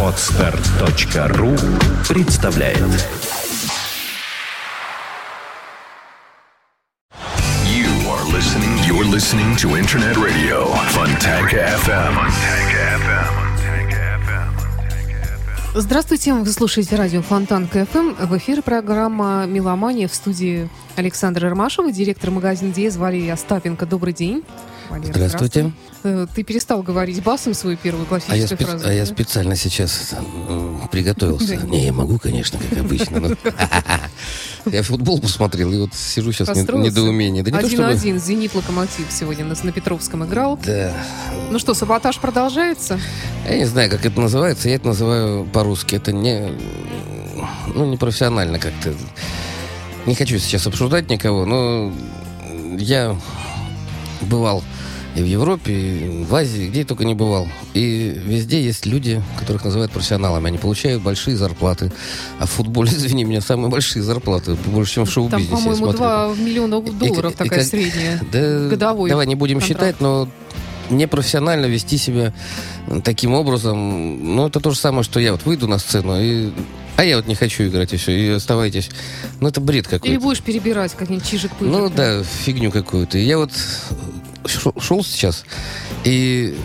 Отстар.ру представляет You are listening. You're listening to Internet Radio Fontanka FM. Fontanka FM. Здравствуйте, вы слушаете радио Фонтан КФМ. В эфире программа «Меломания» в студии Александра Ромашева, директор магазина «Диез» Валерия Остапенко. Добрый день. Валерий, Здравствуйте. здравствуй. Э, Ты перестал говорить басом свою первую А я, классическую фразу. а я да? специально сейчас приготовился. Не, я могу, конечно, как обычно. но- Я футбол посмотрел, и вот сижу сейчас в недоумении. То чтобы... Один-один. «Зенит» «Локомотив» сегодня на, на Петровском играл. Да. Ну что, саботаж продолжается? Я не знаю, как это называется. Я это называю по-русски. Это не... Ну, не профессионально как-то. Не хочу сейчас обсуждать никого, но я бывал и в Европе, и в Азии, где я только не бывал. И везде есть люди, которых называют профессионалами. Они получают большие зарплаты. А в футболе, извини меня, самые большие зарплаты. Больше, чем в Там, шоу-бизнесе. я по-моему, смотрю. 2 миллиона долларов и такая как- средняя. Да, годовой давай не будем контракт. считать, но непрофессионально вести себя таким образом, ну, это то же самое, что я вот выйду на сцену и... А я вот не хочу играть, и все, и оставайтесь. Ну, это бред Или какой-то. будешь перебирать как-нибудь чижик-пыжик? Ну, да, фигню какую-то. И я вот шел, сейчас и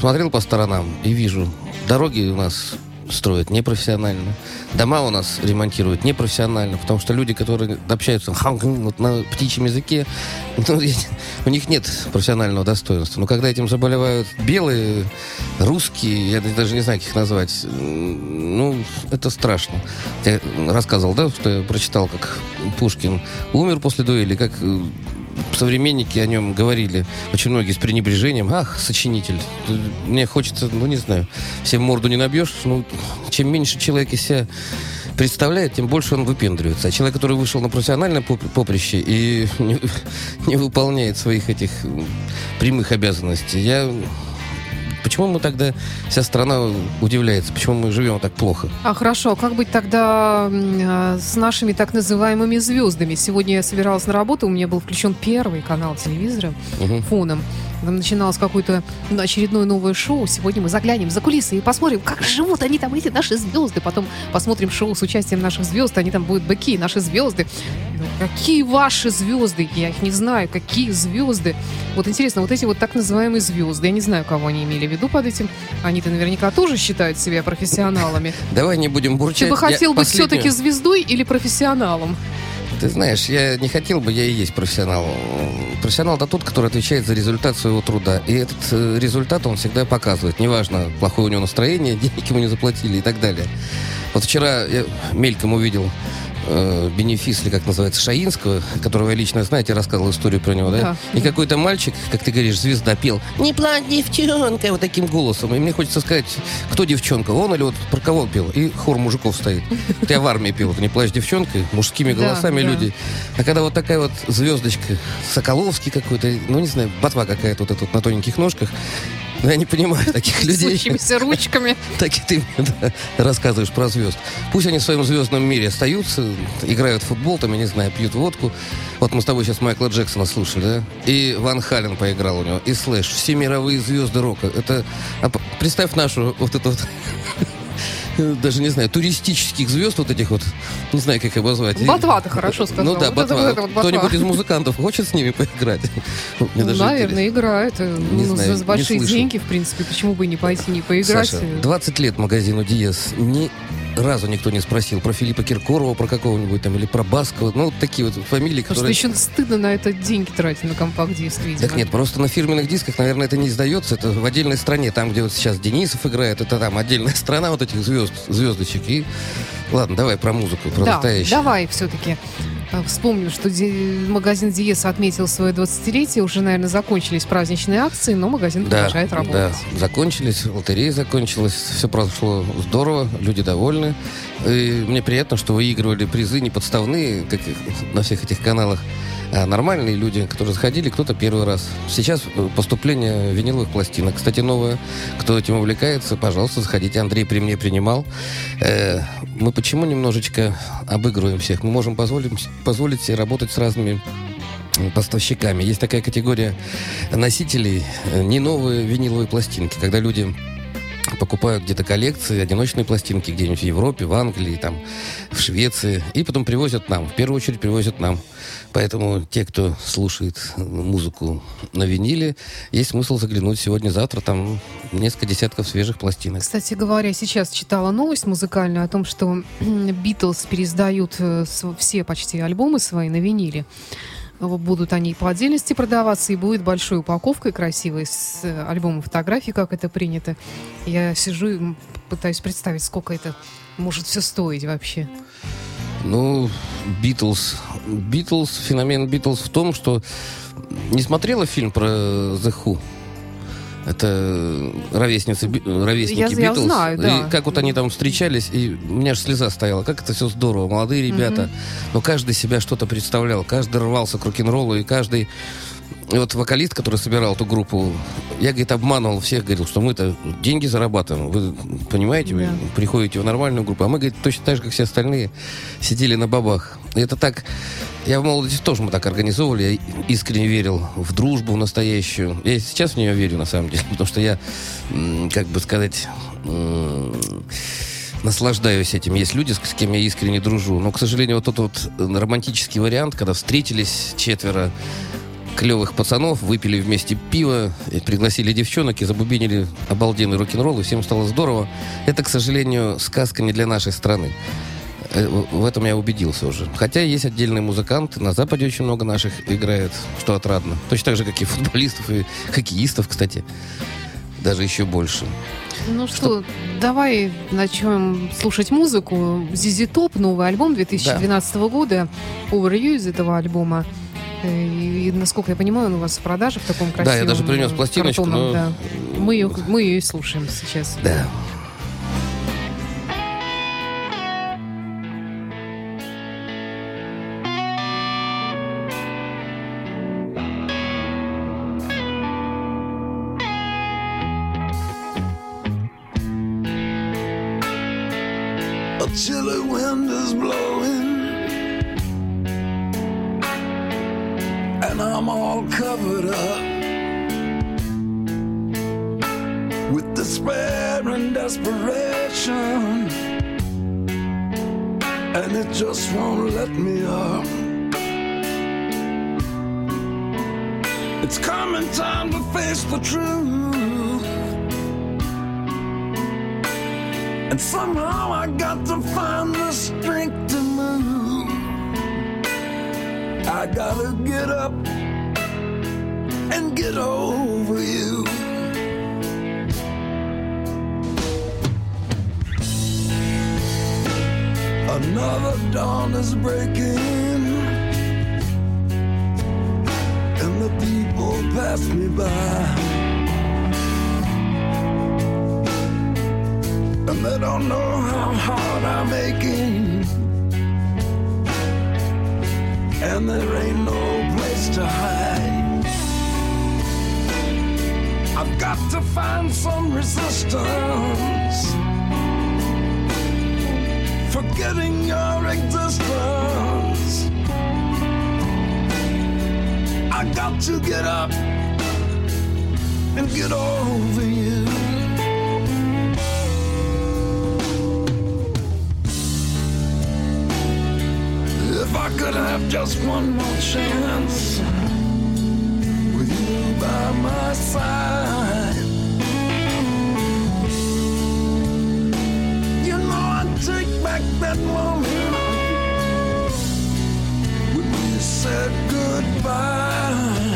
смотрел по сторонам и вижу, дороги у нас строят непрофессионально. Дома у нас ремонтируют непрофессионально, потому что люди, которые общаются вот на птичьем языке, ну, у них нет профессионального достоинства. Но когда этим заболевают белые, русские, я даже не знаю, как их назвать, ну, это страшно. Я рассказывал, да, что я прочитал, как Пушкин умер после дуэли, как э, современники о нем говорили, очень многие с пренебрежением. Ах, сочинитель. Мне хочется, ну, не знаю, всем морду не набьешь. Ну, чем меньше человек из себя представляет, тем больше он выпендривается. А человек, который вышел на профессиональное поп- поприще и не, не выполняет своих этих прямых обязанностей, я... Почему мы тогда, вся страна удивляется, почему мы живем так плохо? А хорошо, как быть тогда а, с нашими так называемыми звездами? Сегодня я собиралась на работу, у меня был включен первый канал телевизора Мгм. фоном. Там начиналось какое-то очередное новое шоу. Сегодня мы заглянем за кулисы и посмотрим, как живут они там, эти наши звезды. Потом посмотрим шоу с участием наших звезд. Они там будут быки, наши звезды. Какие ваши звезды? Я их не знаю. Какие звезды? Вот интересно, вот эти вот так называемые звезды, я не знаю, кого они имели в виду под этим. Они-то наверняка тоже считают себя профессионалами. Давай не будем бурчать. Ты бы хотел Я быть последнюю- все-таки звездой или профессионалом? Ты знаешь, я не хотел бы, я и есть профессионал. Профессионал это тот, который отвечает за результат своего труда. И этот э, результат он всегда показывает. Неважно, плохое у него настроение, денег ему не заплатили и так далее. Вот вчера я мельком увидел э, бенефис, или как называется, Шаинского, которого я лично, знаете, рассказывал историю про него, да? Да. И какой-то мальчик, как ты говоришь, звезда пел «Не плачь, девчонка!» вот таким голосом. И мне хочется сказать, кто девчонка, он или вот про кого он пел? И хор мужиков стоит. Я в армии пел, «Не плачь, девчонка», мужскими Да, голосами да. люди. А когда вот такая вот звездочка, Соколовский какой-то, ну не знаю, ботва какая-то вот эта вот на тоненьких ножках, ну, я не понимаю таких С людей. сущимися ручками. Так и ты да, рассказываешь про звезд. Пусть они в своем звездном мире остаются, играют в футбол, там, я не знаю, пьют водку. Вот мы с тобой сейчас Майкла Джексона слушали, да? И Ван Хален поиграл у него, и Слэш. Все мировые звезды рока. Это... а представь нашу вот эту вот даже не знаю, туристических звезд вот этих вот, не знаю, как обозвать. Ботва ты хорошо сказал. Ну да, Вот ботва. вот вот. Кто-нибудь из музыкантов хочет с ними поиграть? Мне Ну, даже наверное, играет. Не ну, знаю, за не большие деньги, в принципе, почему бы и не пойти, не поиграть? Саша, 20 лет магазину Диес. Ни разу никто не спросил про Филиппа Киркорова, про какого-нибудь там, или про Баскова. Ну, вот такие вот фамилии, Потому что которые... еще стыдно на это деньги тратить на компакт-диск, видимо. Так нет, просто на фирменных дисках, наверное, это не издается. Это в отдельной стране. Там, где вот сейчас Денисов играет, это там отдельная страна вот этих звезд, звездочек. И ладно, давай про музыку, про да, настоящее. давай все-таки вспомним, что ди- магазин Диес отметил свое 20-летие. Уже, наверное, закончились праздничные акции, но магазин Да, продолжает да, работать. закончились, лотерея закончилась, все прошло здорово, люди довольны. И мне приятно, что выигрывали призы не подставные, как на всех этих каналах, а нормальные люди, которые заходили, кто-то первый раз. Сейчас э, поступление виниловых пластинок. Кстати, новое. Кто этим увлекается, пожалуйста, заходите. Андрей при мне принимал. Э, мы почему немножечко обыгрываем всех? Мы можем позволить, позволить себе работать с разными поставщиками. Есть такая категория носителей, э, не новые виниловые пластинки, когда люди покупают где-то коллекции, одиночные пластинки где-нибудь в Европе, в Англии, там, в Швеции, и потом привозят нам. В первую очередь привозят нам. Поэтому те, кто слушает музыку на виниле, есть смысл заглянуть сегодня-завтра. Там несколько десятков свежих пластинок. Кстати говоря, сейчас читала новость музыкальную о том, что Битлз переиздают э, все почти альбомы свои на виниле. Будут они по отдельности продаваться, и будет большой упаковкой красивой с э, альбомом фотографий, как это принято. Я сижу и пытаюсь представить, сколько это может все стоить вообще. Ну, Битлз. Битлз, феномен Битлз в том, что не смотрела фильм про The Who? Это ровесницы, ровесники я, Битлз. Я знаю, да. И как вот они там встречались, и у меня же слеза стояла. Как это все здорово. Молодые ребята. Угу. Но каждый себя что-то представлял. Каждый рвался к рок-н-роллу, и каждый и вот вокалист, который собирал эту группу, я, говорит, обманывал всех, говорил, что мы-то деньги зарабатываем. Вы понимаете, да. вы приходите в нормальную группу, а мы, говорит, точно так же, как все остальные, сидели на бабах. И это так... Я в молодости тоже мы так организовывали. Я искренне верил в дружбу настоящую. Я сейчас в нее верю, на самом деле. Потому что я, как бы сказать наслаждаюсь этим. Есть люди, с кем я искренне дружу. Но, к сожалению, вот тот вот романтический вариант, когда встретились четверо, клевых пацанов, выпили вместе пиво, пригласили девчонок и забубенили обалденный рок-н-ролл, и всем стало здорово. Это, к сожалению, сказка не для нашей страны. Э, в этом я убедился уже. Хотя есть отдельные музыканты, на Западе очень много наших играет, что отрадно. Точно так же, как и футболистов, и хоккеистов, кстати. Даже еще больше. Ну что, что, давай начнем слушать музыку. Зизи Топ, новый альбом 2012 да. года. Из этого альбома. И, насколько я понимаю, он у вас в продаже в таком красивом Да, я даже принес пластиночку. Картоном, но... да. мы, ее, мы ее и слушаем сейчас. Да. Covered up with despair and desperation, and it just won't let me up. It's coming time to face the truth. And somehow I got to find the strength to move. I gotta get up get over you. Another dawn is breaking, and the people pass me by. And they don't know how hard I'm aching and there ain't no place to hide. Got to find some resistance, forgetting your existence. I got to get up and get over you. If I could have just one more chance with you by my side. Back that moment when we said goodbye.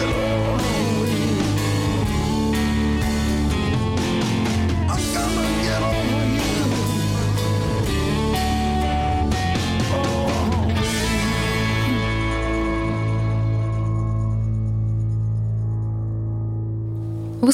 Peace.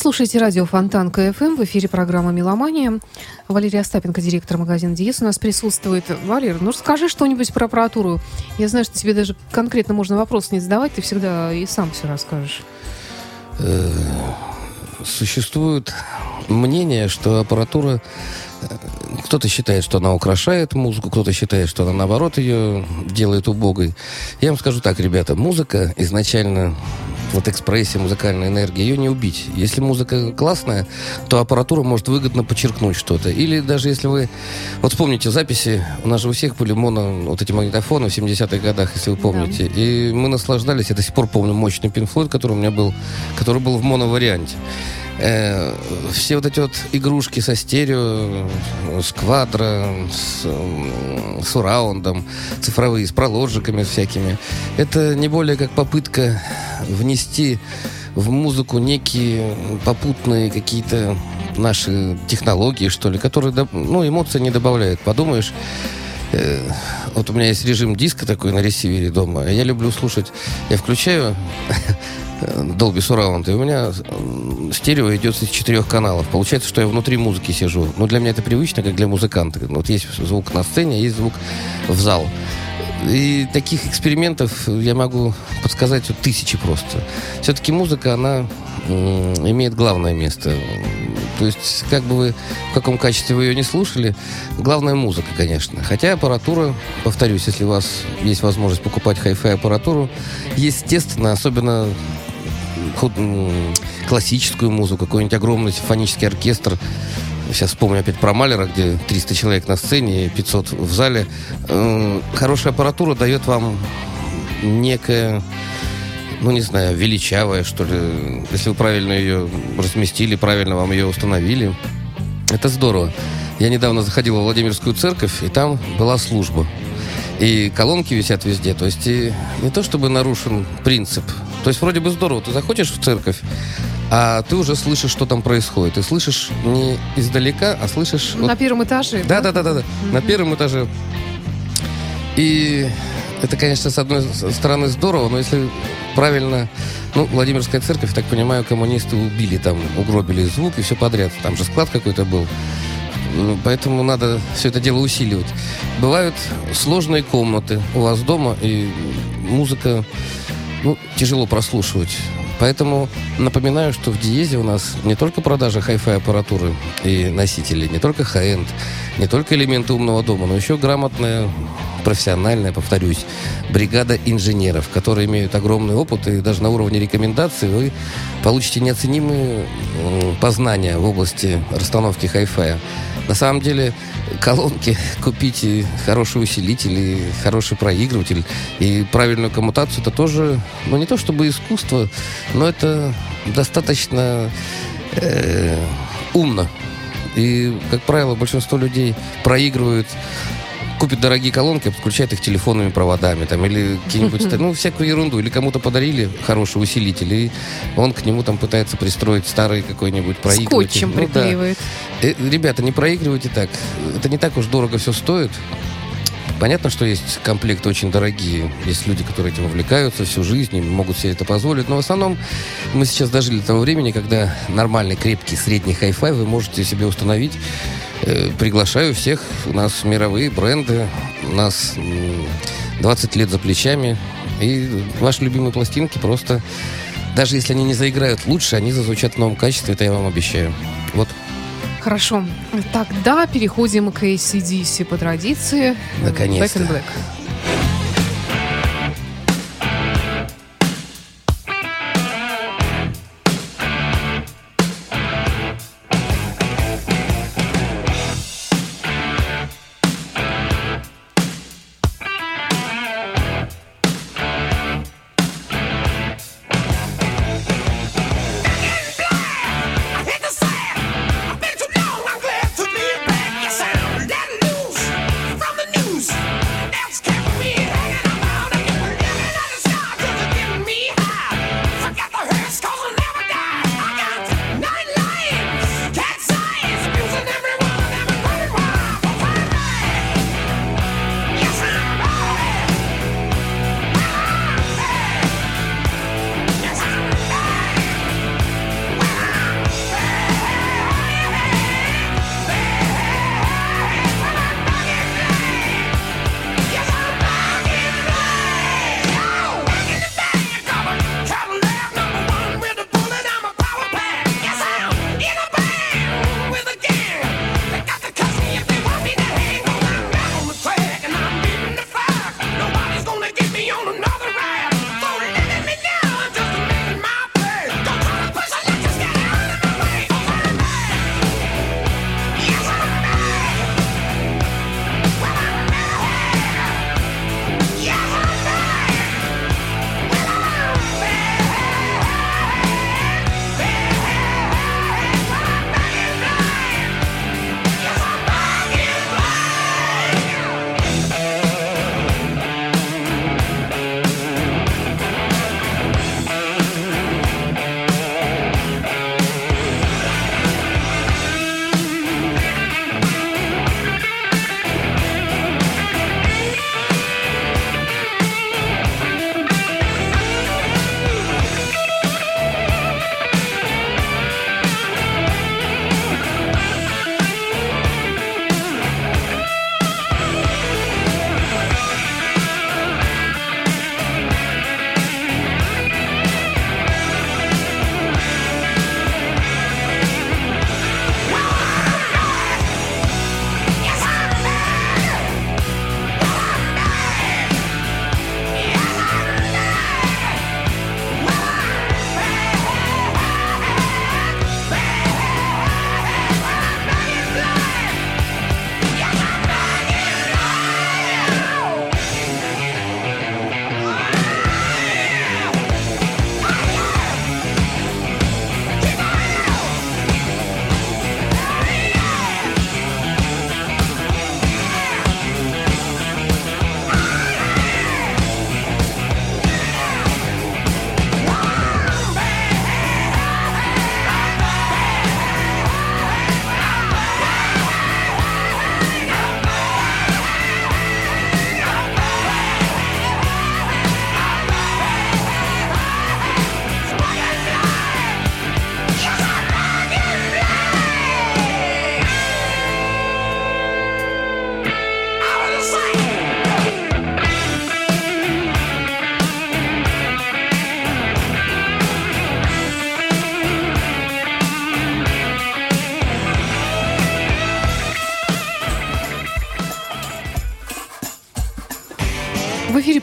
Слушаете радио Фонтан КФМ. В эфире программа «Меломания». Валерия Остапенко, директор магазина «Диез» у нас присутствует. Валер, ну расскажи что-нибудь про аппаратуру. Я знаю, что тебе даже конкретно можно вопрос не задавать, ты всегда и сам все расскажешь. Э, Существует мнение, что аппаратура... э, Кто-то считает, что она украшает музыку, кто-то считает, что она, наоборот, ее делает убогой. Я вам скажу так, ребята, музыка изначально вот экспрессия, музыкальная энергия, ее не убить. Если музыка классная, то аппаратура может выгодно подчеркнуть что-то. Или даже если вы... Вот вспомните записи, у нас же у всех были моно, вот эти магнитофоны в 70-х годах, если вы помните. И мы наслаждались, я до сих пор помню мощный Pink Floyd, который у меня был, который был в моно-варианте. Э, все вот эти вот игрушки со стерео, с квадро, с м, сураундом, цифровые, с проложиками всякими, это не более как попытка внести в музыку некие попутные какие-то наши технологии, что ли, которые, ну, эмоции не добавляют. Подумаешь, э, вот у меня есть режим диска такой на ресивере дома. Я люблю слушать, я включаю Dolby Surround, и у меня м, стерео идет из четырех каналов. Получается, что я внутри музыки сижу. Ну, для меня это привычно, как для музыканта. Ну, Вот есть звук на сцене, есть звук в зал. И таких экспериментов я могу подсказать тысячи просто. Все-таки музыка, она имеет главное место. То есть, как бы вы, в каком качестве вы ее не слушали, главная музыка, конечно. Хотя аппаратура, повторюсь, если у вас есть возможность покупать хай-фай аппаратуру, естественно, особенно худ- классическую музыку, какой-нибудь огромный симфонический оркестр. Сейчас вспомню опять про Малера, где 300 человек на сцене и 500 в зале. М, Хорошая аппаратура дает вам некое, ну не знаю, величавое, что ли. Если вы правильно ее разместили, правильно вам ее установили. Это здорово. Я недавно заходил во Владимирскую церковь, и там была служба. И колонки висят везде. То есть и не то чтобы нарушен принцип. То есть вроде бы здорово. Ты заходишь в церковь, а ты уже слышишь, что там происходит. Ты слышишь не издалека, а слышишь... вот- На первом этаже. да, да, да, да, да. На первом этаже. И это, конечно, с одной стороны здорово, но если правильно... Ну, Владимирская церковь, так понимаю, коммунисты убили там, угробили звук и все подряд. Там же склад какой-то был. Ну, Поэтому надо все это дело усиливать. Бывают сложные комнаты у вас дома, и музыка ну, тяжело прослушивать. Поэтому напоминаю, что в Диезе у нас не только продажа хай-фай аппаратуры и носителей, не только хай-энд, не только элементы умного дома, но еще грамотная, профессиональная, повторюсь, бригада инженеров, которые имеют огромный опыт, и даже на уровне рекомендаций вы получите неоценимые познания в области расстановки хай-фая. На самом деле, колонки купить и хороший усилитель, и хороший проигрыватель, и правильную коммутацию, это тоже, ну, не то чтобы искусство, но это достаточно э, умно. И, как правило, большинство людей проигрывают купит дорогие колонки, подключает их телефонными проводами, там, или какие-нибудь, ну, всякую ерунду. Или кому-то подарили хороший усилитель, и он к нему там пытается пристроить старый какой-нибудь проигрыватель. Скотчем Ну, да. приклеивает. Э, Ребята, не проигрывайте так. Это не так уж дорого все стоит. Понятно, что есть комплекты очень дорогие. Есть люди, которые этим увлекаются всю жизнь и могут себе это позволить. Но в основном мы сейчас дожили до того времени, когда нормальный, крепкий, средний хай-фай вы можете себе установить. Э, приглашаю всех. У нас мировые бренды. У нас м, 20 лет за плечами. И ваши любимые пластинки просто... Даже если они не заиграют лучше, они зазвучат в новом качестве, это я вам обещаю. Вот. Хорошо. Тогда переходим к ACDC по традиции. Наконец-то. Back in Black.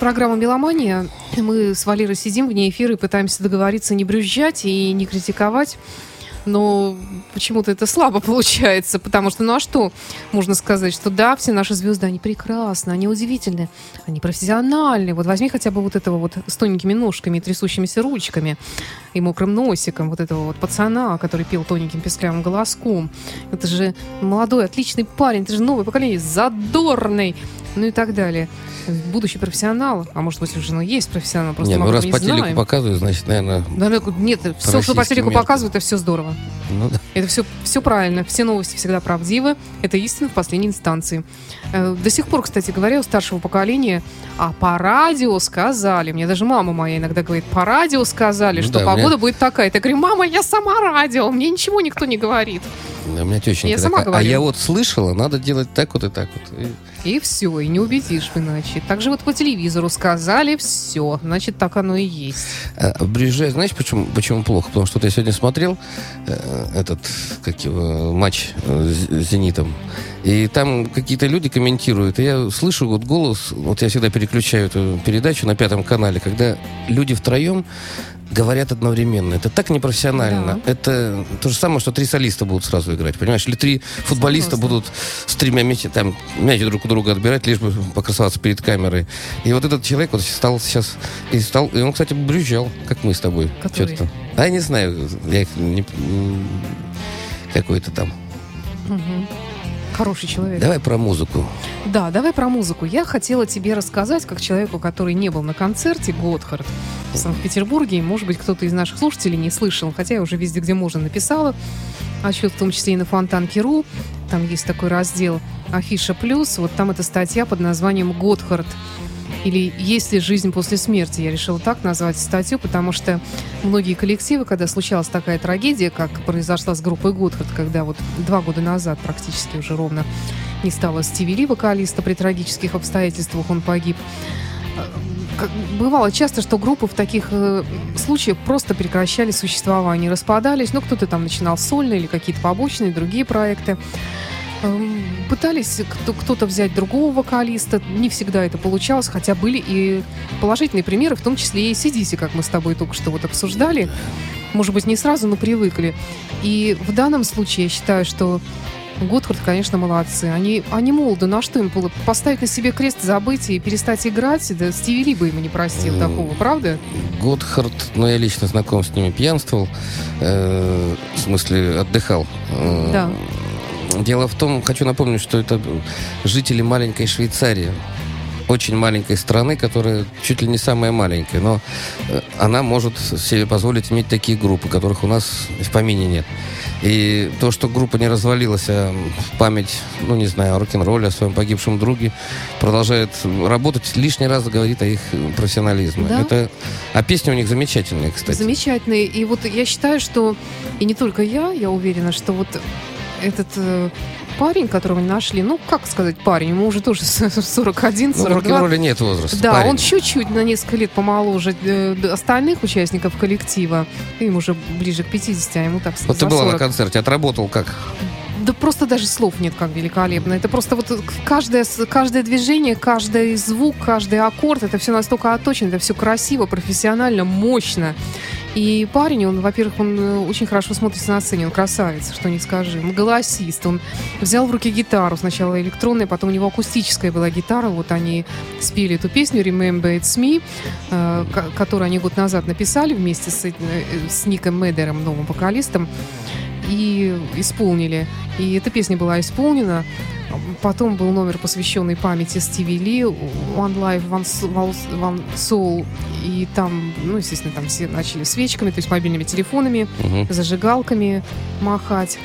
Программа «Меломания». Мы с Валерой сидим вне эфира и пытаемся договориться не брюзжать и не критиковать. Но почему-то это слабо получается, потому что, ну а что можно сказать, что да, все наши звезды, они прекрасны, они удивительны, они профессиональны. Вот возьми хотя бы вот этого вот с тоненькими ножками трясущимися ручками и мокрым носиком, вот этого вот пацана, который пел тоненьким песклявым голоском. Это же молодой, отличный парень, это же новое поколение, задорный. Ну и так далее. Будущий профессионал, а может быть уже ну, есть профессионал, просто Не, мы ну раз этом по не телеку знаем. показывают, значит, наверное, Да, ну, нет, все, что по телеку методом. показывают, это все здорово. ну да. Это все, все правильно, все новости всегда правдивы. Это истина в последней инстанции. Э, До сих пор, кстати говоря, у старшего поколения, а по радио сказали, мне даже мама моя иногда говорит, по радио сказали, Ну что да, у меня- погода будет такая. Я говорю, мама, я сама радио, мне ничего никто не говорит. У меня тещенька Я сама такая, а говорю. я вот слышала, надо делать так вот и так вот. И И все, и не убедишь иначе. Также вот по телевизору сказали все, значит, так оно и есть. А, Приезжаю, знаешь, почему, почему плохо? Потому что я сегодня смотрел э, этот, как его, матч э, с «Зенитом», и там какие-то люди комментируют, и я слышу вот голос, вот я всегда переключаю эту передачу на пятом канале, когда люди втроем говорят одновременно. Это так непрофессионально. Это то же самое, что три солиста будут сразу играть, понимаешь? Или три футболиста Согласна. будут с тремя мяч, там, мяч друг у друга отбирать, лишь бы покрасоваться перед камерой. И вот этот человек вот стал сейчас... И, стал, и он, кстати, брюзжал, как мы с тобой. Который? Чё-то там. А я не знаю, я их не... Какой-то там. Мгм. Хороший человек. Давай про музыку. Да, давай про музыку. Я хотела тебе рассказать, как человеку, который не был на концерте Готхард в Санкт-Петербурге, и, может быть, кто-то из наших слушателей не слышал, хотя я уже везде, где можно, написала отчет, в том числе и на Фонтанке.ру. Там есть такой раздел «Афиша плюс». Вот там эта статья под названием «Готхард» или «Есть ли жизнь после смерти?» Я решила так назвать статью, потому что многие коллективы, когда случалась такая трагедия, как произошла с группой Готхард, когда вот два года назад практически уже ровно не стало Стиви Ли, вокалиста, при трагических обстоятельствах он погиб. Э, Бывало часто, что группы в таких э, случаях просто прекращали существование, распадались. Ну, кто-то там начинал сольно или какие-то побочные, другие проекты. Эм, Пытались кто- кто-то взять другого вокалиста, не всегда это получалось, хотя были и положительные примеры, в том числе и CDC, как мы с тобой только что вот обсуждали. Может быть, не сразу, но привыкли. И в данном случае я считаю, что Готхард, конечно, молодцы. Они, они молоды. На что им было? Поставить на себе крест, забыть и перестать играть? Да Стиви Ли бы ему не простил такого, правда? Готхард, ну, я лично знаком с ними, пьянствовал, э, в смысле, отдыхал. Э, Да. Дело в том, хочу напомнить, что это жители маленькой Швейцарии, очень маленькой страны, которая чуть ли не самая маленькая, но э, она может себе позволить иметь такие группы, которых у нас в помине нет. И то, что группа не развалилась, а в память, ну, не знаю, о рок-н-ролле, о своем погибшем друге, продолжает работать, лишний раз говорит о их профессионализме. Да. Это... А песни у них замечательные, кстати. Замечательные. И вот я считаю, что, и не только я, я уверена, что вот этот э, парень, которого они нашли, ну, как сказать парень, ему уже тоже 41, Ну, в 42. рок-н-ролле нет возраста. Да, парень. он чуть-чуть на несколько лет помоложе э, остальных участников коллектива. Им уже ближе к 50, а ему так Вот за ты была на 40. концерте, отработал как? Да просто даже слов нет, как великолепно. Это просто вот каждое, каждое движение, каждый звук, каждый аккорд, это все настолько отточено, это все красиво, профессионально, мощно. И парень, он, во-первых, он э, очень хорошо смотрится на сцене, он красавец, что не скажи. Он голосист, он взял в руки гитару, сначала электронная, потом у него акустическая была гитара, вот они спели эту песню «Remember It's Me», э, ко- которую они год назад написали вместе с, э, с Ником Медером, новым вокалистом и исполнили. И эта песня была исполнена. Потом был номер, посвященный памяти Стиви Ли, One Life, One, S- One Soul. И там, ну, естественно, там все начали свечками, то есть мобильными телефонами, Мгм. зажигалками махать.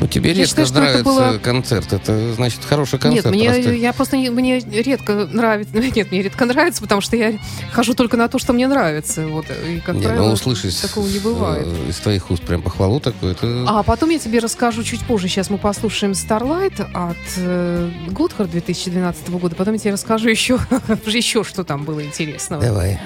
Ну, тебе Я редко считаю, нравится было- концерт. Это значит хороший концерт. Нет, мне, раз ты- я просто не- мне редко нравится. Нет, мне редко нравится, потому что я хожу только на то, что мне нравится. Вот, и, как Не, правило, ну, услышать такого не бывает. э, из твоих уст прям похвалу такую, это... А потом я тебе расскажу чуть позже. Сейчас мы послушаем Starlight от э, Готхард 2012 года. Потом я тебе расскажу еще, еще что там было интересного. Давай.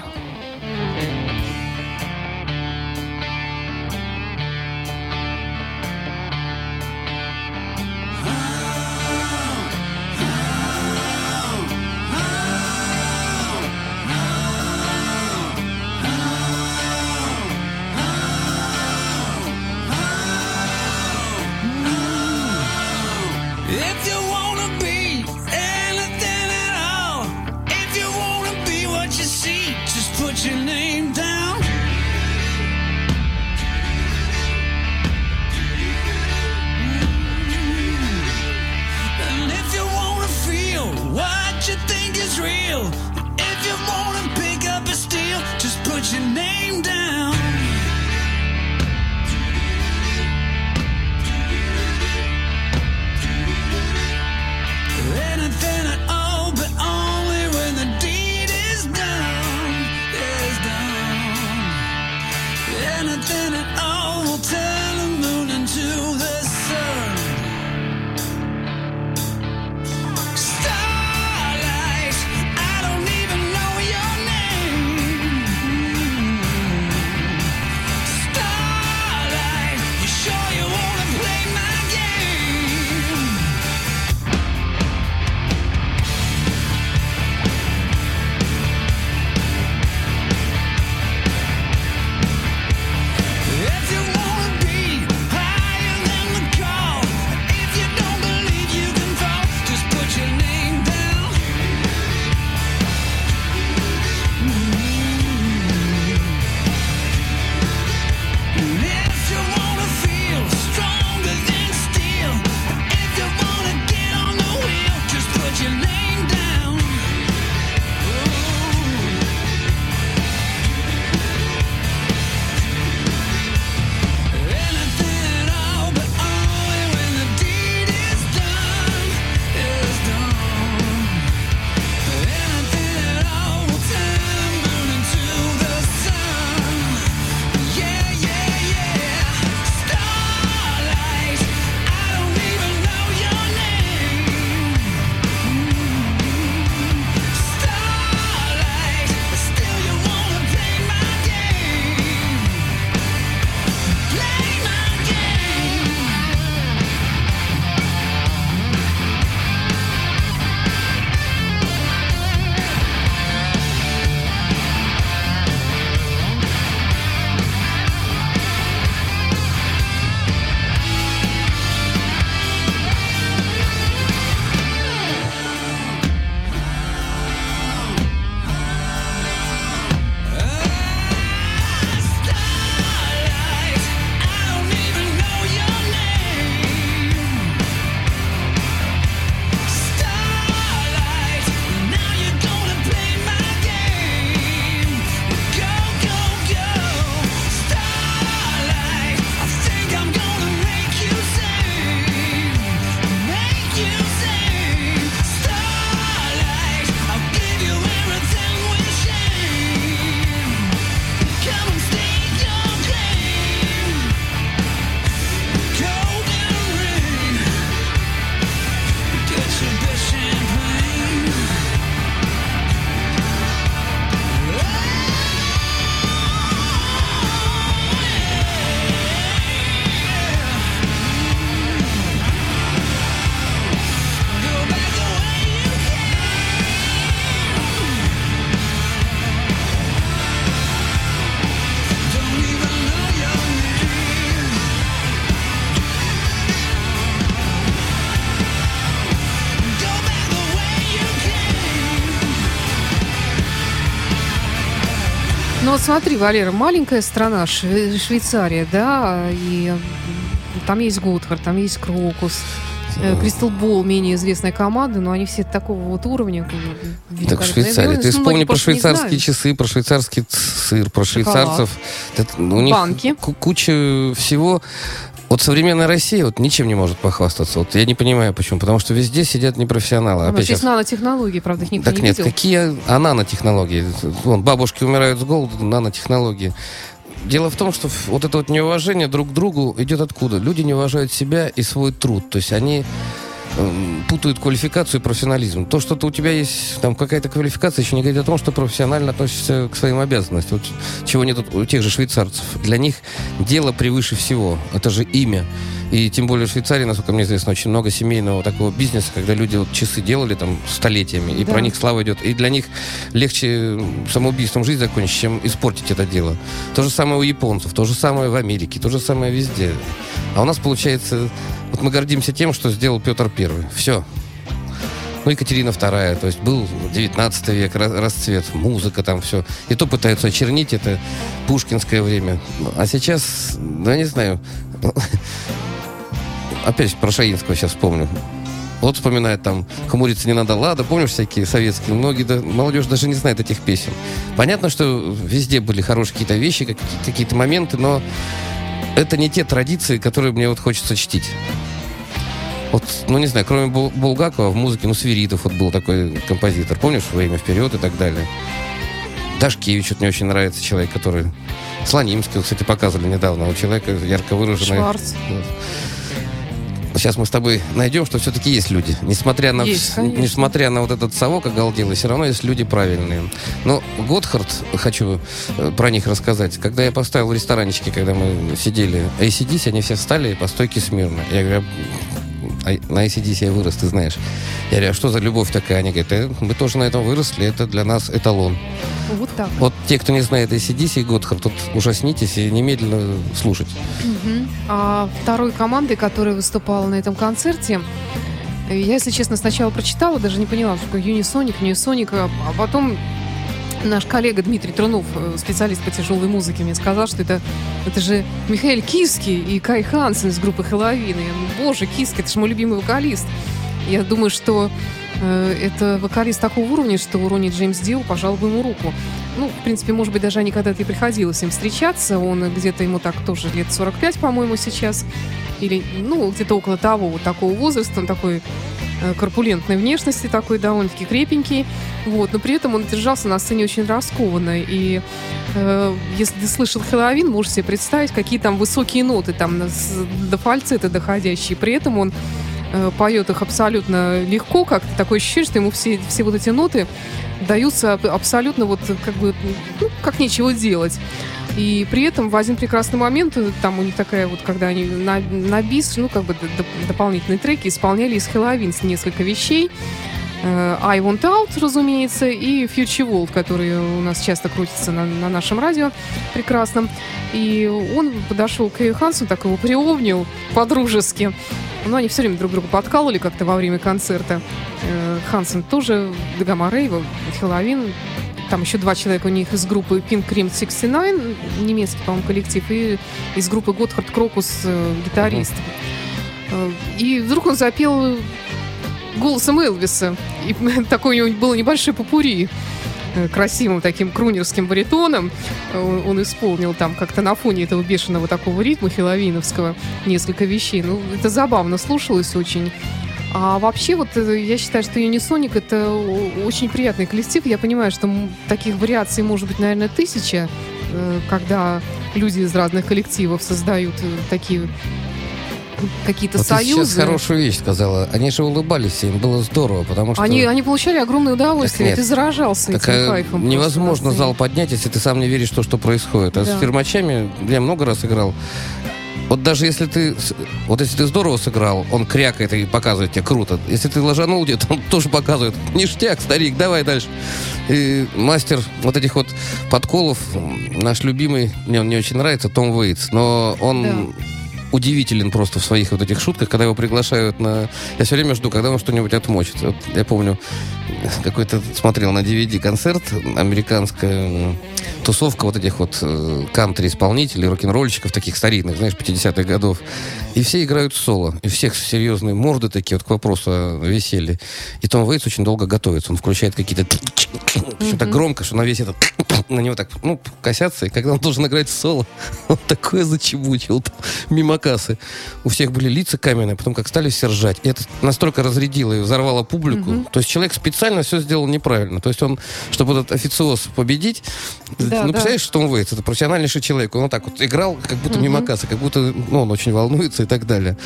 Вот смотри, Валера, маленькая страна, Шве- Швейцария, да, и там есть Готхард, там есть Крокус, э, Кристал Болл, менее известная команда, но они все такого вот уровня. Так. Швейцарии. Ну, Ты вспомни про швейцарские часы, про швейцарский сыр, про швейцарцев. Это- у них Банки. куча всего. Вот современная Россия вот ничем не может похвастаться. Вот я не понимаю, почему. Потому что везде сидят непрофессионалы. У нас Опять сейчас- нанотехнологии, правда, их никто Так не нет, видел. какие а нанотехнологии? Вон, бабушки умирают с голоду, нанотехнологии. Дело в том, что вот это вот неуважение друг к другу идет откуда? Люди не уважают себя и свой труд. То есть они путают квалификацию и профессионализм. То, что у тебя есть там какая-то квалификация, еще не говорит о том, что профессионально относишься к своим обязанностям. Вот чего нет у тех же швейцарцев. Для них дело превыше всего. Это же имя. И тем более в Швейцарии, насколько мне известно, очень много семейного такого бизнеса, когда люди вот часы делали там столетиями, и Да. про них слава идет. И для них легче самоубийством жизнь закончить, чем испортить это дело. То же самое у японцев, то же самое в Америке, то же самое везде. А у нас получается, вот мы гордимся тем, что сделал Петр Первый. Все. Ну, Екатерина Вторая, то есть был 19 век, ра- расцвет, музыка там все. И то пытаются очернить это пушкинское время. А сейчас, ну, я не знаю, опять про Шаинского сейчас вспомню. Вот вспоминает там «Хмуриться не надо, лада». Помнишь всякие советские? Многие, да- молодежь даже не знает этих песен. Понятно, что везде были хорошие какие-то вещи, как- какие-то моменты, но это не те традиции, которые мне вот хочется чтить. Вот, ну не знаю, кроме Бул- Булгакова в музыке, ну Свиридов вот был такой композитор. Помнишь «Время вперед» и так далее. Дашкевич вот мне очень нравится человек, который... Слонимский, кстати, показывали недавно. У человека ярко выраженный... Шварц. Сейчас мы с тобой найдем, что все-таки есть люди. Несмотря на, Есть, конечно. несмотря на вот этот совок оголделый, все равно есть люди правильные. Но Готхард, хочу э, про них рассказать. Когда я поставил в ресторанчике, когда мы сидели, ACDC, они все встали по стойке смирно. Я говорю, «А на ACDC я вырос, ты знаешь. Я говорю, а что за любовь такая? Они говорят, «Э, мы тоже на этом выросли, это для нас эталон. Вот так. Вот те, кто не знает ACDC и Готхард, тут ужаснитесь и немедленно слушать. А второй командой, которая выступала на этом концерте, я, если честно, сначала прочитала, даже не поняла, что такое Юнисоник, Юнисоник, а потом наш коллега Дмитрий Трунов, э, специалист по тяжелой музыке, мне сказал, что это, это же Михаил Киски и Кай Хансен из группы Хэллоуин. Боже, Киски, это же мой любимый вокалист. Я думаю, что это вокалист такого уровня, что Ронни Джеймс Дио пожал бы ему руку. Ну, в принципе, может быть, даже никогда-то и приходилось им встречаться. Он где-то ему так тоже лет 45, по-моему, сейчас. Или, ну, где-то около того, вот такого возраста. Он такой э, корпулентной внешности, такой довольно-таки крепенький. Вот, но при этом он держался на сцене очень раскованно. И э, если ты слышал Хэллоуин, можешь себе представить, какие там высокие ноты, там до фальцета доходящие. При этом он э, поет их абсолютно легко, как такое ощущение, что ему все, все вот эти ноты даются аб- абсолютно вот как бы, ну, как нечего делать. И при этом в один прекрасный момент, э, там у них такая вот, когда они на, на бис, ну, как бы дополнительные треки исполняли из Хэллоуин несколько вещей. Э, I Want Out, разумеется, и Future World, который у нас часто крутится на, на нашем радио прекрасном. И он подошел к Эю Хансу, так его приобнял по-дружески. Ну, они все время друг друга подкалывали как-то во время концерта. Э, Хансен тоже, Дагама Рейва, Хэллоуин. Там еще два человека у них из группы Pink Cream 69, немецкий, по-моему, коллектив, и из группы Готхард Крокус э, гитарист. Э, И вдруг он запел голосом Элвиса. И такой у него было небольшое попури э, красивым таким крунерским баритоном. Э, Он, он исполнил там как-то на фоне этого бешеного такого ритма хиловиновского несколько вещей. Ну, это забавно слушалось очень. А вообще, вот э, я считаю, что Юнисоник это очень приятный коллектив. Я понимаю, что таких вариаций может быть, наверное, тысяча, когда люди из разных коллективов создают такие какие-то Вот ты сейчас союзы. хорошую вещь сказала. Они же улыбались, им было здорово, потому что... Они, они получали огромное удовольствие. Так. Ты заражался Так, этим а, кайфом. невозможно просто зал поднять, если ты сам не веришь в то, что происходит. А Да. с фирмачами я много раз играл. Вот даже если ты, вот если ты здорово сыграл, он крякает и показывает тебе круто. Если ты ложанул где-то, он тоже показывает. Ништяк, старик, давай дальше. И мастер вот этих вот подколов, наш любимый, мне он не очень нравится, Том Уэйтс. Но он Да. Удивителен просто в своих вот этих шутках, когда его приглашают на... Я все время жду, когда он что-нибудь отмочит. Вот я помню, какой-то смотрел на DVD-концерт, американская тусовка вот этих вот э, кантри-исполнителей, рок-н-ролльщиков, таких старинных, знаешь, 50-х годов. И все играют соло. И всех серьезные морды такие, вот к вопросу о веселье. И Том Вейтс очень долго готовится. Он включает какие-то... Причем так громко, что на весь этот... На него так, ну, косятся. И когда он должен играть соло, он такое зачебучил там, мимо кассы. У всех были лица каменные, потом как стали все ржать. И это настолько разрядило и взорвало публику. То есть человек специально все сделал неправильно. То есть он, чтобы этот официоз победить, Да, ну, да. представляешь, что он Вейтс, это профессиональнейший человек. Он вот так вот играл, как будто мимо кассы, как будто ну, он очень волнуется и так далее.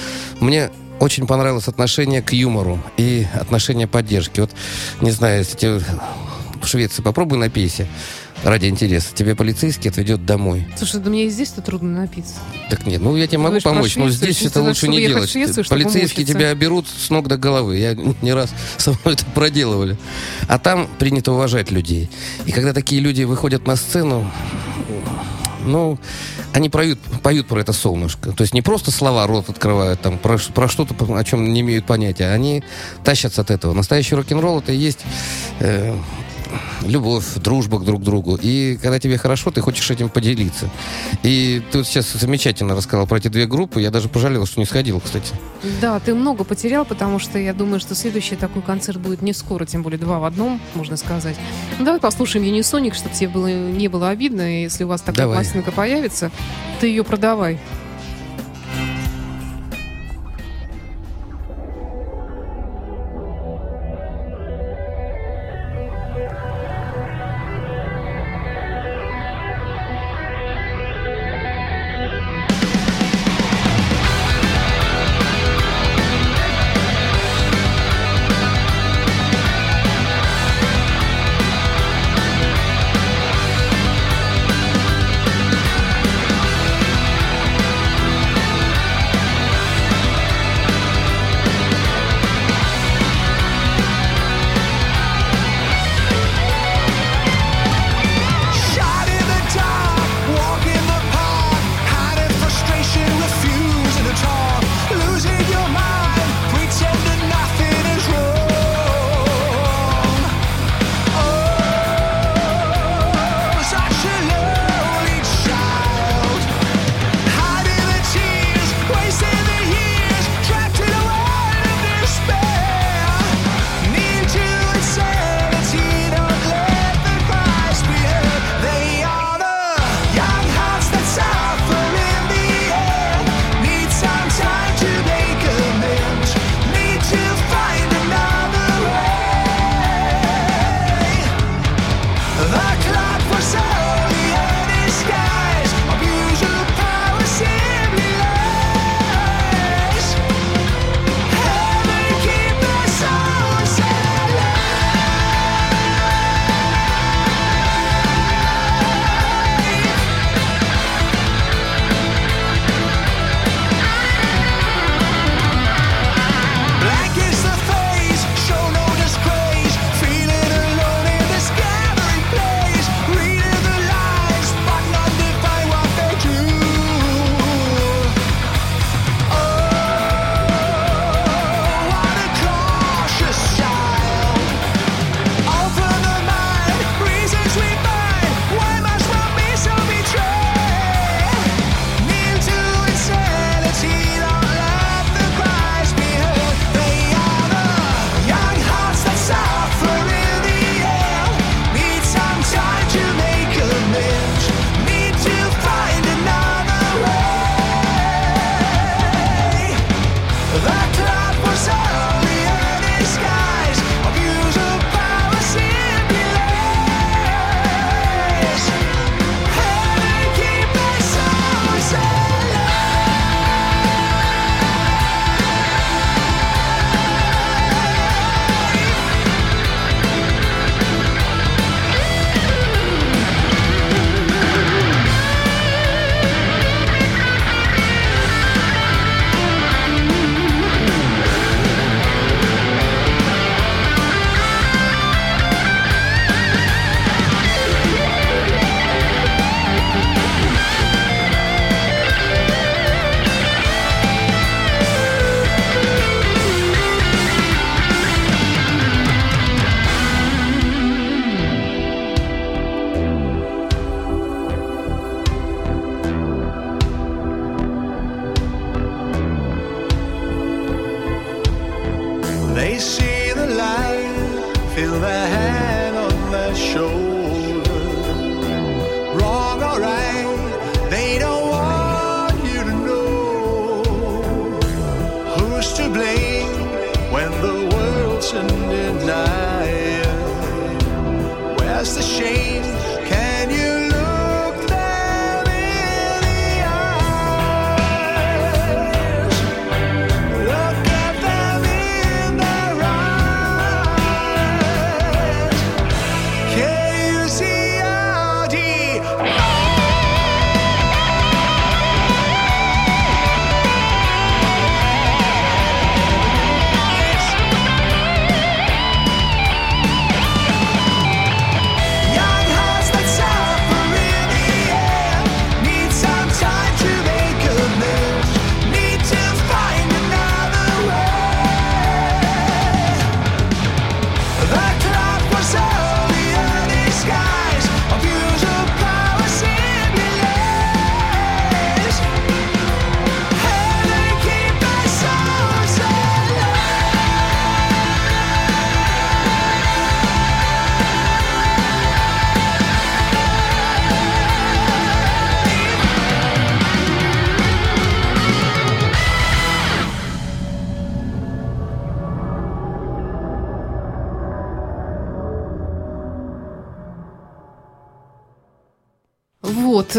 Мне очень понравилось отношение к юмору и отношение поддержки. Вот, не знаю, если тебе в Швеции попробуй напейся ради интереса. Тебе полицейский отведет домой. Слушай, да мне и здесь-то трудно напиться. Так нет, ну я тебе могу помочь, но Швецию, здесь это лучше не делать. Швецию, Полицейские мучиться. тебя берут с ног до головы. Я не раз со мной это проделывали. А там принято уважать людей. И когда такие люди выходят на сцену, ну, они поют, поют про это солнышко. То есть не просто слова рот открывают, там, про, про что-то, о чем не имеют понятия. Они тащатся от этого. Настоящий рок-н-ролл это и есть э, любовь, дружба к друг другу. И когда тебе хорошо, ты хочешь этим поделиться. И ты вот сейчас замечательно рассказал про эти две группы. Я даже пожалел, что не сходил, кстати. Да, ты много потерял, потому что я думаю, что следующий такой концерт будет не скоро, тем более два в одном, можно сказать. Ну, давай послушаем Юнисоник, чтобы тебе было, не было обидно. И Если у вас такая Давай. пластинка появится, ты ее продавай.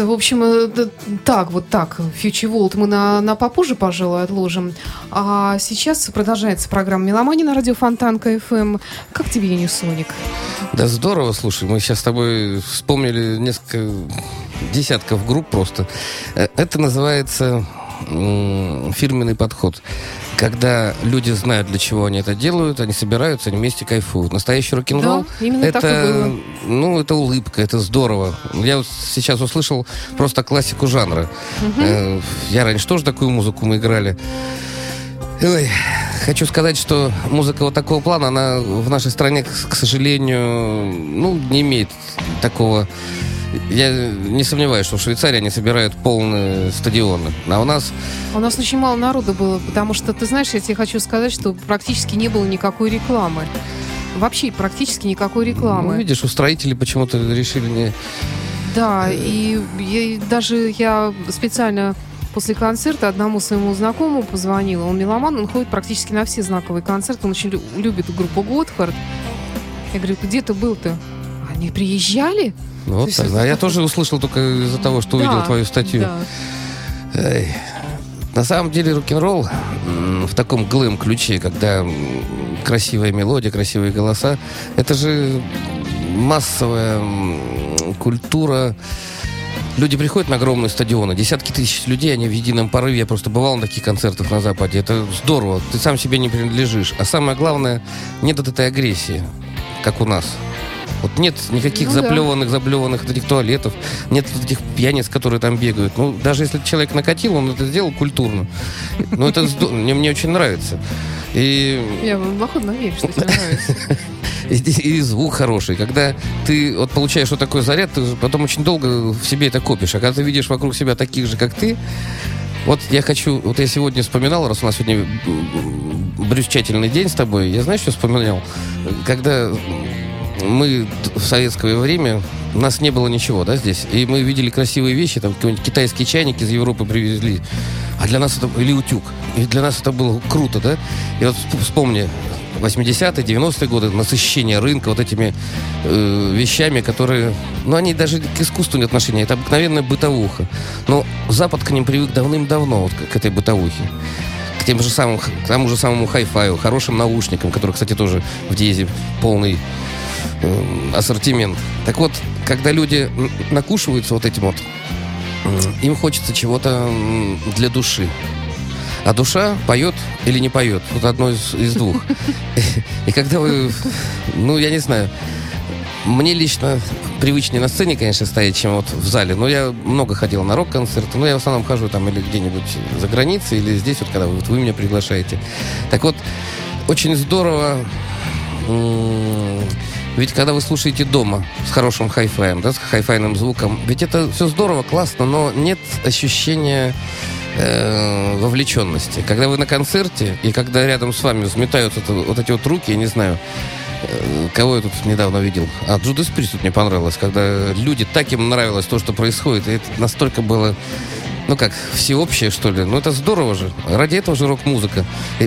В общем, э, так, вот так, Future World мы на, на попозже, пожалуй, отложим. А сейчас продолжается программа «Меломания» на радио Фонтанка ФМ. Как тебе, Юнисоник? Да здорово, слушай, мы сейчас с тобой вспомнили несколько десятков групп просто. Э, Это называется фирменный подход. Когда люди знают, для чего они это делают, они собираются, они вместе кайфуют. Настоящий рок-н-ролл Да, это, ну, это улыбка, это здорово. Я вот сейчас услышал просто классику жанра. Э, Я раньше тоже такую музыку мы играли. Ой, хочу сказать, что музыка вот такого плана, она в нашей стране, к сожалению, ну, не имеет такого... Я не сомневаюсь, что в Швейцарии они собирают полные стадионы. А у нас У нас очень мало народу было, потому что, ты знаешь, я тебе хочу сказать, что практически не было никакой рекламы. Вообще практически никакой Ну, рекламы. видишь, устроители почему-то решили не... Да, и, я- даже я специально после концерта одному своему знакомому позвонила. Он меломан, он ходит практически на все знаковые концерты. Он очень лю- любит группу Готхард. Я говорю, где ты был-то? Они приезжали? Ну, вот так. это А я тоже услышал только из-за того, что увидел Да, твою статью. да. Эй. На самом деле рок-н-ролл в таком глэм-ключе, когда м, красивая мелодия, красивые голоса, это же массовая культура. Люди приходят на огромные стадионы, десятки тысяч людей, они в едином порыве. Я просто бывал на таких концертах на Западе. Это здорово. Ты сам себе не принадлежишь. А самое главное, нет вот этой агрессии, как у нас. Вот нет никаких Ну да. заплеванных, заблеванных вот этих туалетов, нет вот этих пьяниц, которые там бегают. Ну, даже если человек накатил, он это сделал культурно. Ну, это мне, мне очень нравится. И Я охотно верю, что тебе нравится. и, и звук хороший. Когда ты вот получаешь вот такой заряд, ты потом очень долго в себе это копишь. А когда ты видишь вокруг себя таких же, как ты, вот я хочу, вот я сегодня вспоминал, раз у нас сегодня м, брюзчательный день с тобой, я знаешь, что вспоминал? Когда мы в советское время, у нас не было ничего, да, здесь, и мы видели красивые вещи, там какой-нибудь китайский чайник из Европы привезли, а для нас это, или утюг, и для нас это было круто, да, и вот всп- вспомни, 80-е, 90-е годы, насыщение рынка вот этими э, вещами, которые, ну, они даже к искусству не отношения, это обыкновенная бытовуха. Но Запад к ним привык давным-давно, вот к, этой бытовухе. К тем же самым, к тому же самому хай-фаю, хорошим наушникам, которые, кстати, тоже в Диезе полный ассортимент. Так вот, когда люди накушиваются вот этим вот, им хочется чего-то для души. А душа поет или не поет. Вот одно из, из двух. И когда вы, ну, я не знаю, мне лично привычнее на сцене, конечно, стоять, чем вот в зале. Но я много ходил на рок-концерты. Но я в основном хожу там или где-нибудь за границей, или здесь, вот когда вот вы меня приглашаете. Так вот, очень здорово ведь когда вы слушаете дома с хорошим хай-фаем, да, с хай-файным звуком, ведь это все здорово, классно, но нет ощущения э, вовлеченности. Когда вы на концерте, и когда рядом с вами взметаются это- вот эти вот руки, я не знаю, э, кого я тут недавно видел. А Джудас Прист тут мне понравилось, когда люди, так им нравилось то, что происходит, и это настолько было ну как, всеобщее, что ли. Ну это здорово же. Ради этого же рок-музыка.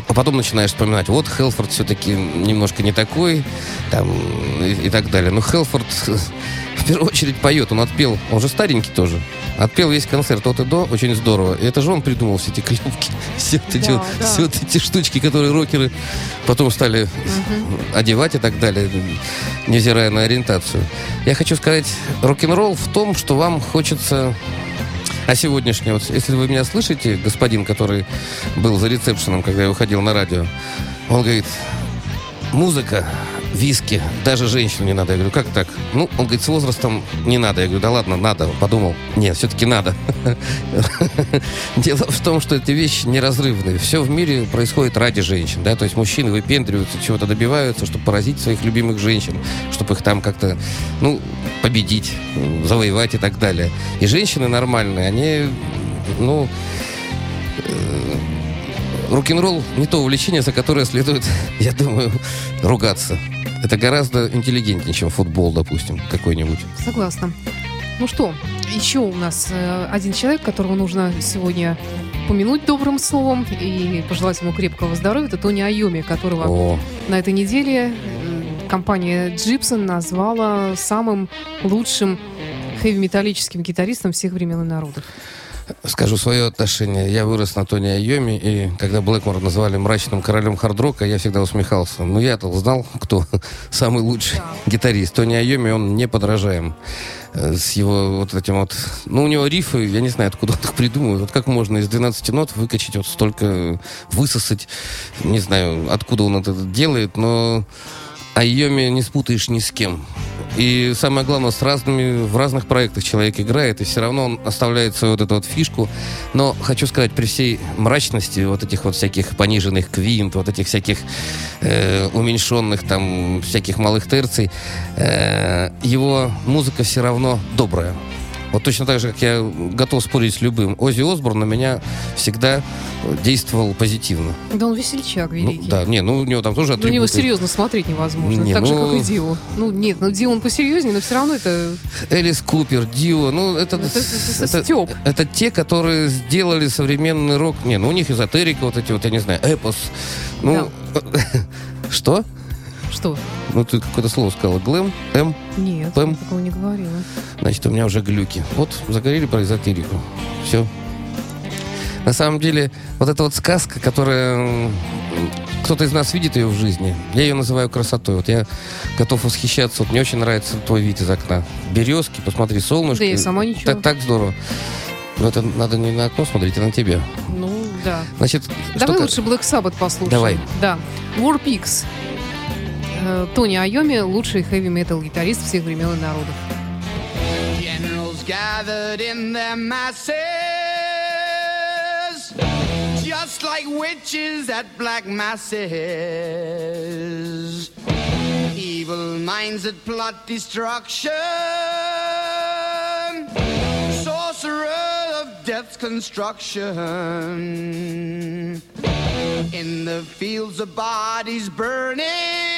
А потом начинаешь вспоминать, вот Хелфорд все-таки немножко не такой, там, и, и так далее. Но Хелфорд в первую очередь поет. Он отпел, он же старенький тоже. Отпел весь концерт от и до, очень здорово. И это же он придумал все эти клепки, все вот эти, Да, все вот эти штучки, которые рокеры потом стали одевать и так далее, невзирая на ориентацию. Я хочу сказать, рок-н-ролл в том, что вам хочется а сегодняшний, вот, если вы меня слышите, господин, который был за ресепшеном, когда я выходил на радио, он говорит, музыка, виски, даже женщину не надо. Я говорю, как так? Ну, он говорит, с возрастом не надо. Я говорю, да ладно, надо. Подумал, нет, все-таки надо. Дело в том, что эти вещи неразрывные. Все в мире происходит ради женщин, да, то есть мужчины выпендриваются, чего-то добиваются, чтобы поразить своих любимых женщин, чтобы их там как-то, ну, победить, завоевать и так далее. И женщины нормальные, они, ну, э, рок-н-ролл не то увлечение, за которое следует, я думаю, ругаться. Это гораздо интеллигентнее, чем футбол, допустим, какой-нибудь. Согласна. Ну что, еще у нас э, один человек, которого нужно сегодня помянуть добрым словом и пожелать ему крепкого здоровья. Это Тони Айоми, которого О, на этой неделе э, компания Джипсон назвала самым лучшим хэви-металлическим гитаристом всех времен и народов. Скажу свое отношение. Я вырос на Тони Айоми, и когда Блэкмор называли мрачным королем хард-рока, я всегда усмехался. Но я-то знал, кто самый лучший гитарист. Тони Айоми, он неподражаем. Э, С его вот этим вот... Ну, у него рифы, я не знаю, откуда он их придумывает. Вот как можно из 12 нот выкачать вот столько, высосать, не знаю, откуда он это делает, но Айоми не спутаешь ни с кем. И самое главное, с разными, в разных проектах человек играет, и все равно он оставляет свою вот эту вот фишку. Но хочу сказать, при всей мрачности вот этих вот всяких пониженных квинт, вот этих всяких э, уменьшенных там всяких малых терций, э, его музыка все равно добрая. Вот точно так же, как я готов спорить с любым. Оззи Осборн на меня всегда действовал позитивно. Да он весельчак Ну, великий. да, не, ну у него там тоже На него атрибуты. серьезно смотреть невозможно. Не, так же, ну- как и Дио. Ну, нет, ну Дио он посерьезнее, но все равно это... Элис Купер, Дио, ну это, Это- это- это это, это те, которые сделали современный рок. Не, ну у них эзотерика, вот эти вот, я не знаю, эпос. Ну, что? Что? Ну ты какое-то слово сказала. Глэм, М, Нет, Пэм? я такого не говорила. значит, у меня уже глюки. Вот, заговорили про эзотерику. Все. На самом деле, вот эта вот сказка, которая... Кто-то из нас видит ее в жизни. Я ее называю красотой. Вот я готов восхищаться. Вот мне очень нравится твой вид из окна. Березки, посмотри, солнышко. Да я сама ничего. Так, так здорово. Но это надо не на окно смотреть, а на тебя. Ну, да. Значит, Давай лучше Black Sabbath послушаем. Давай. Да. War Pigs. Э, Тони Айоми, лучший хэви-метал гитарист всех времен и народов. Generals gathered in their masses, just like witches at black masses. Evil minds that plot destruction, sorcerer of death's construction. In the fields of bodies burning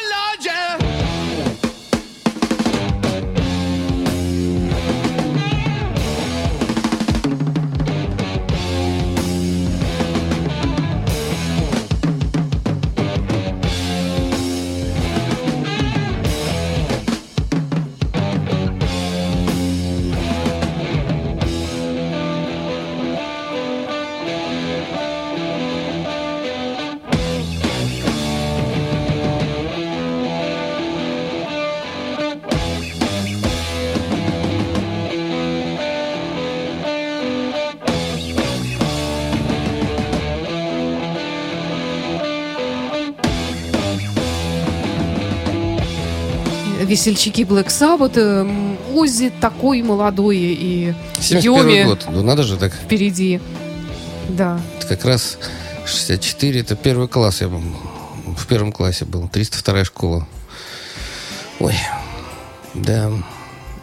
Весельчаки Black Sabbath, эм, Оззи такой молодой и 71 Йоми год. Ну надо же так. впереди. Да. Это как раз 64, это первый класс. Я в первом классе был. 302 школа. Ой. Да.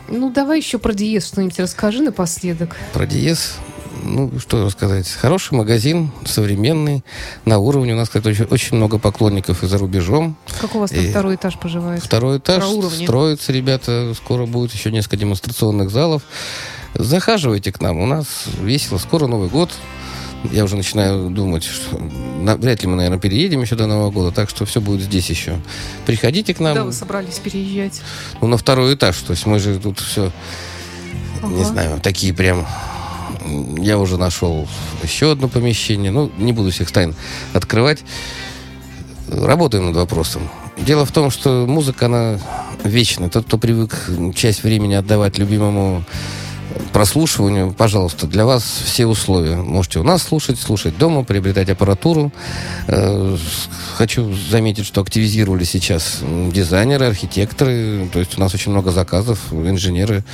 Ну, давай еще про диез что-нибудь расскажи напоследок. Про Диез, ну, что рассказать. Хороший магазин, современный, на уровне. У нас, кстати, очень, очень много поклонников и за рубежом. Как у вас там И второй этаж поживает? Второй этаж строится, ребята. Скоро будет еще несколько демонстрационных залов. Захаживайте к нам. У нас весело. Скоро Новый год. Я уже начинаю думать, что вряд ли мы, наверное, переедем еще до Нового года, так что все будет здесь еще. Приходите к нам. Куда вы собрались переезжать? Ну, на второй этаж. То есть мы же тут все, не Ага. знаю, такие прям... Я уже нашел еще одно помещение. Ну, не буду всех тайн открывать. Работаем над вопросом. Дело в том, что музыка, она вечная. Тот, кто привык часть времени отдавать любимому прослушиванию, пожалуйста, для вас все условия. Можете у нас слушать, слушать дома, приобретать аппаратуру. Э, Хочу заметить, что активизировали сейчас дизайнеры, архитекторы. То есть у нас очень много заказов, инженеры,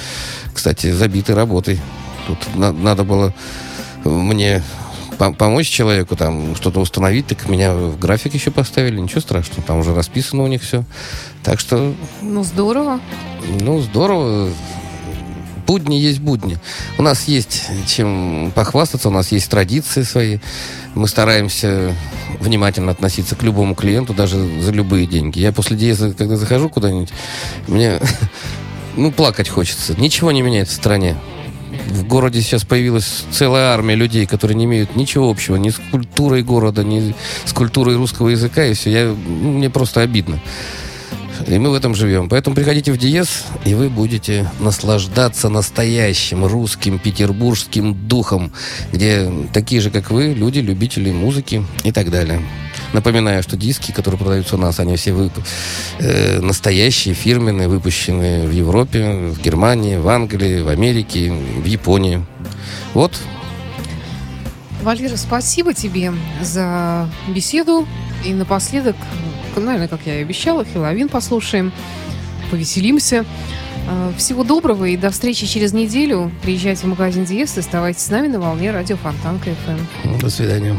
кстати, забиты работой. Тут на- надо было мне по- помочь человеку там что-то установить, так меня в график еще поставили, ничего страшного, там уже расписано у них все. Так что Ну, здорово. ну, здорово. Будни есть будни. У нас есть чем похвастаться, у нас есть традиции свои. Мы стараемся внимательно относиться к любому клиенту, даже за любые деньги. Я после диеза, когда захожу куда-нибудь, мне ну, плакать хочется. Ничего не меняется в стране. В городе сейчас появилась целая армия людей, которые не имеют ничего общего ни с культурой города, ни с культурой русского языка, и все. Я, ну, мне просто обидно. И мы в этом живем. Поэтому приходите в Диез, и вы будете наслаждаться настоящим русским петербургским духом, где такие же, как вы, люди, любители музыки и так далее. Напоминаю, что диски, которые продаются у нас, они все вып- э, настоящие, фирменные, выпущенные в Европе, в Германии, в Англии, в Америке, в Японии. Вот, Валера, спасибо тебе за беседу. И напоследок, наверное, как я и обещала, Хиловин послушаем, повеселимся. Э, Всего доброго и до встречи через неделю. Приезжайте в магазин Диез и оставайтесь с нами на волне радио Фонтанка ФМ. до свидания.